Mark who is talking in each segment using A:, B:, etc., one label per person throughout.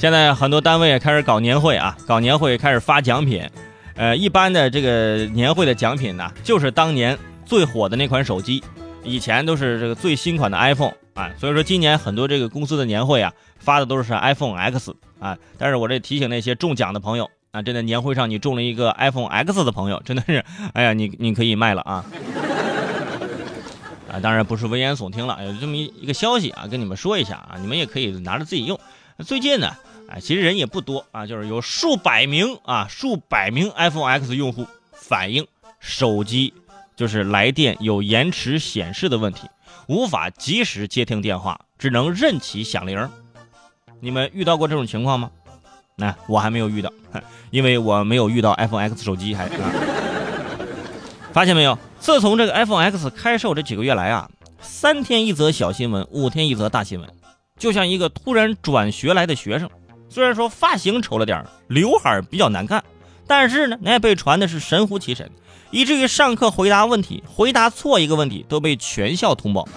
A: 现在很多单位开始搞年会啊，搞年会开始发奖品。呃，一般的这个年会的奖品呢，就是当年最火的那款手机。以前都是这个最新款的 iPhone 啊，所以说今年很多这个公司的年会啊，发的都是 iPhone X 啊。但是我这提醒那些中奖的朋友啊，真的年会上你中了一个 iPhone X 的朋友，真的是，哎呀，你你可以卖了啊。啊，当然不是危言耸听了，有这么一一个消息啊，跟你们说一下啊，你们也可以拿着自己用。最近呢，啊，其实人也不多啊，就是有数百名啊，数百名 iPhone X 用户反映手机就是来电有延迟显示的问题，无法及时接听电话，只能任其响铃。你们遇到过这种情况吗？那我还没有遇到，因为我没有遇到 iPhone X 手机还。发现没有？自从这个 iPhone X 开售这几个月来啊，三天一则小新闻，五天一则大新闻，就像一个突然转学来的学生。虽然说发型丑了点刘海比较难看，但是呢，那被传的是神乎其神，以至于上课回答问题，回答错一个问题都被全校通报，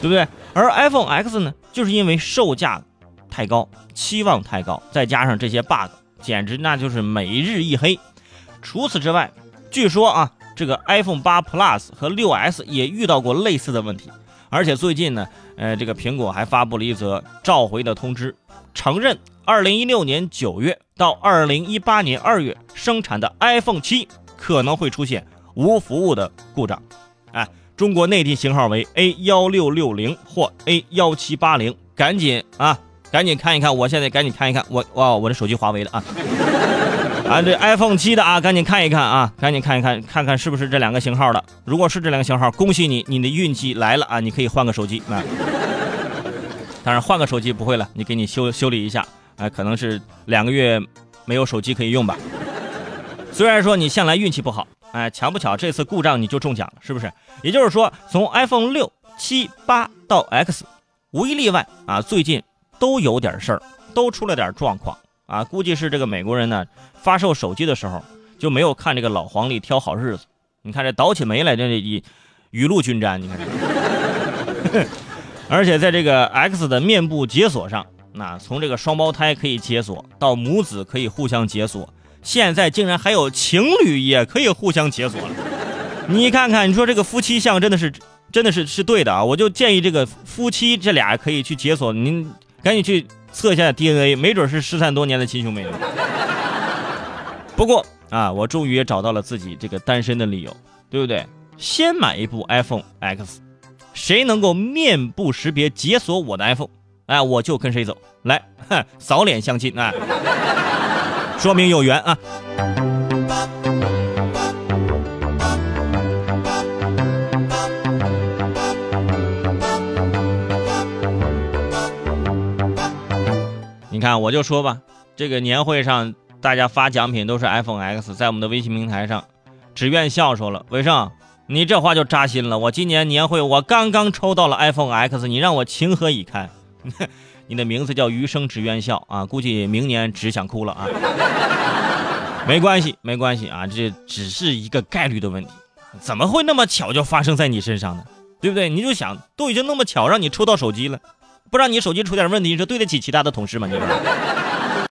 A: 对不对？而 iPhone X 呢，就是因为售价太高，期望太高，再加上这些 bug，简直那就是每日一黑。除此之外，据说啊，这个 iPhone 八 Plus 和六 S 也遇到过类似的问题，而且最近呢，呃，这个苹果还发布了一则召回的通知，承认2016年9月到2018年2月生产的 iPhone 七可能会出现无服务的故障。哎，中国内地型号为 A 幺六六零或 A 幺七八零，赶紧啊，赶紧看一看，我现在赶紧看一看，我哇，我的手机华为的啊。啊，这 iPhone 七的啊，赶紧看一看啊，赶紧看一看，看看是不是这两个型号的。如果是这两个型号，恭喜你，你的运气来了啊！你可以换个手机啊。当然，换个手机不会了，你给你修修理一下，哎，可能是两个月没有手机可以用吧。虽然说你向来运气不好，哎，巧不巧这次故障你就中奖了，是不是？也就是说，从 iPhone 六、七、八到 X，无一例外啊，最近都有点事儿，都出了点状况。啊，估计是这个美国人呢发售手机的时候就没有看这个老黄历挑好日子。你看这倒起霉来，这一雨露均沾。你看这，而且在这个 X 的面部解锁上，那从这个双胞胎可以解锁到母子可以互相解锁，现在竟然还有情侣也可以互相解锁了。你看看，你说这个夫妻相真的是真的是是对的啊！我就建议这个夫妻这俩可以去解锁，您赶紧去。测一下 DNA，没准是失散多年的亲兄妹。不过啊，我终于也找到了自己这个单身的理由，对不对？先买一部 iPhone X，谁能够面部识别解锁我的 iPhone，哎，我就跟谁走。来，扫脸相亲啊，说明有缘啊。你看，我就说吧，这个年会上大家发奖品都是 iPhone X，在我们的微信平台上，只愿笑说了，伟盛，你这话就扎心了。我今年年会我刚刚抽到了 iPhone X，你让我情何以堪？你的名字叫余生只愿笑啊，估计明年只想哭了啊。没关系，没关系啊，这只是一个概率的问题，怎么会那么巧就发生在你身上呢？对不对？你就想，都已经那么巧让你抽到手机了。不让你手机出点问题，你说对得起其他的同事吗？你说。